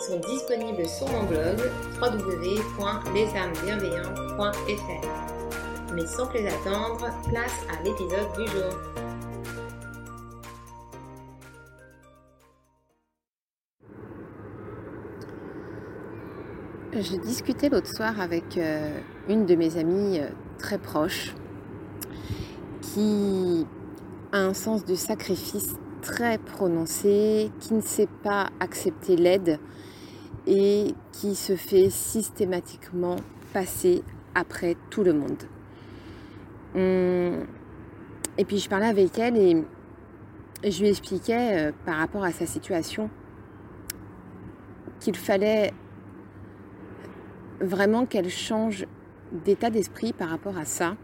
sont disponibles sur mon blog www.lesamesbienveillantes.fr. Mais sans plus attendre, place à l'épisode du jour. J'ai discuté l'autre soir avec euh, une de mes amies euh, très proches qui a un sens du sacrifice très prononcé, qui ne sait pas accepter l'aide et qui se fait systématiquement passer après tout le monde. Et puis je parlais avec elle et je lui expliquais euh, par rapport à sa situation qu'il fallait vraiment qu'elle change d'état d'esprit par rapport à ça,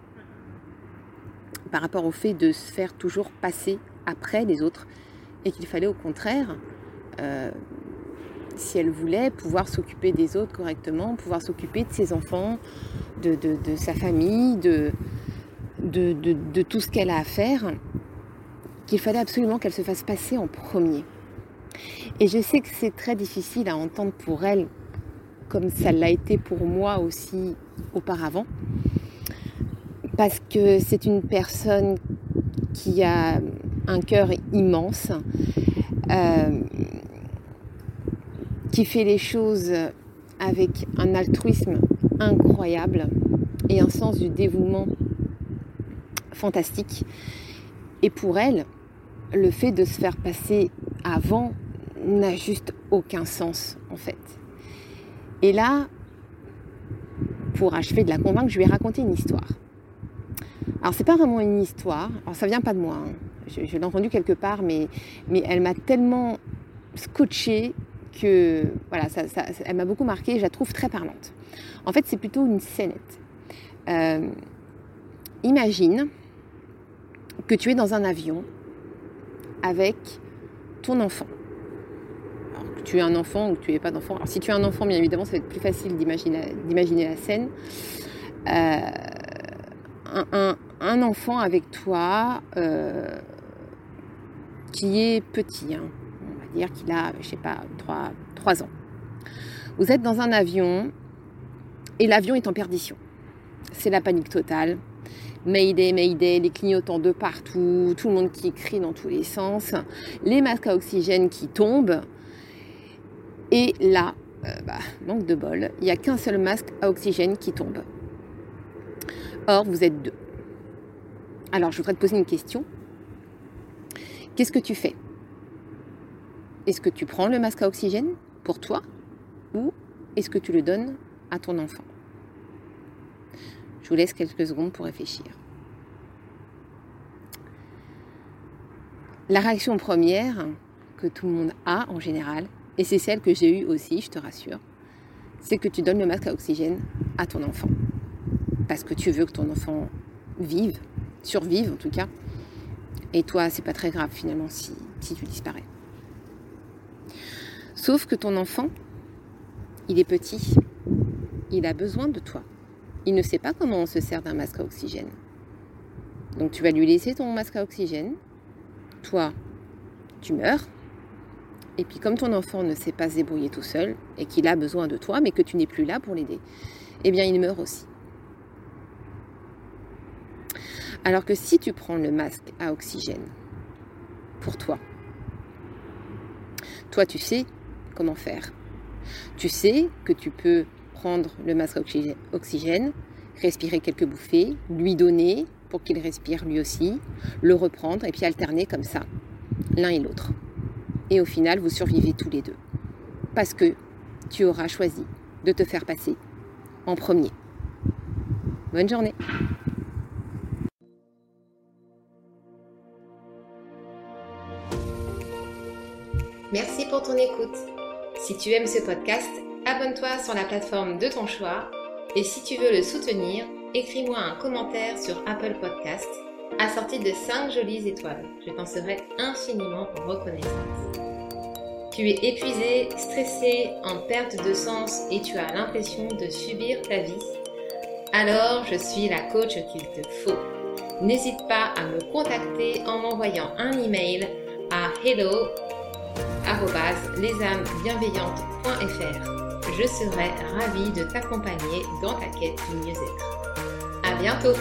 par rapport au fait de se faire toujours passer après les autres, et qu'il fallait au contraire, euh, si elle voulait, pouvoir s'occuper des autres correctement, pouvoir s'occuper de ses enfants, de, sa famille, de, de, tout ce qu'elle a à faire, qu'il fallait absolument qu'elle se fasse passer en premier. Et je sais que c'est très difficile à entendre pour elle, comme ça l'a été pour moi aussi auparavant, parce que c'est une personne qui a un cœur immense, euh, qui fait les choses avec un altruisme incroyable et un sens du dévouement fantastique. Et pour elle, le fait de se faire passer avant n'a juste aucun sens en fait. Et là, pour achever de la convaincre, je lui ai raconté une histoire. Alors c'est pas vraiment une histoire, alors ça vient pas de moi, hein. je, l'ai entendu quelque part, mais, mais elle m'a tellement scotché voilà, ça, elle m'a beaucoup marqué, je la trouve très parlante. En fait, c'est plutôt une scénette. Euh, imagine que tu es dans un avion avec ton enfant. Alors, que tu es un enfant ou que tu n'es pas d'enfant. Alors, si tu es un enfant, bien évidemment, ça va être plus facile d'imaginer la scène. Euh, un, enfant avec toi euh, qui est petit, hein, dire qu'il a, je sais pas, 3, 3 ans. Vous êtes dans un avion et l'avion est en perdition. C'est la panique totale. Mayday, Mayday, les clignotants de partout, tout le monde qui crie dans tous les sens, les masques à oxygène qui tombent. Et là, euh, bah, manque de bol, il n'y a qu'un seul masque à oxygène qui tombe. Or, vous êtes deux. Alors, je voudrais te poser une question. Qu'est-ce que tu fais? Est-ce que tu prends le masque à oxygène pour toi ou est-ce que tu le donnes à ton enfant? Je vous laisse quelques secondes pour réfléchir. La réaction première que tout le monde a en général, et c'est celle que j'ai eue aussi, je te rassure, c'est que tu donnes le masque à oxygène à ton enfant. Parce que tu veux que ton enfant vive, survive en tout cas. Et toi, c'est pas très grave finalement si, si tu disparais. Sauf que ton enfant, il est petit, il a besoin de toi. Il ne sait pas comment on se sert d'un masque à oxygène. Donc tu vas lui laisser ton masque à oxygène. Toi, tu meurs. Et puis comme ton enfant ne sait pas se débrouiller tout seul et qu'il a besoin de toi, mais que tu n'es plus là pour l'aider, eh bien il meurt aussi. Alors que si tu prends le masque à oxygène pour toi, toi tu sais comment faire. Tu sais que tu peux prendre le masque oxygène, respirer quelques bouffées, lui donner pour qu'il respire lui aussi, le reprendre et puis alterner comme ça, l'un et l'autre. Et au final, vous survivez tous les deux. Parce que tu auras choisi de te faire passer en premier. Bonne journée Merci pour ton écoute. Si tu aimes ce podcast, abonne-toi sur la plateforme de ton choix et si tu veux le soutenir, écris-moi un commentaire sur Apple Podcast assorti de 5 jolies étoiles. Je t'en serai infiniment reconnaissante. Tu es épuisé, stressé, en perte de sens et tu as l'impression de subir ta vie Alors je suis la coach qu'il te faut. N'hésite pas à me contacter en m'envoyant un email à hello Je serai ravie de t'accompagner dans ta quête du mieux-être. À bientôt!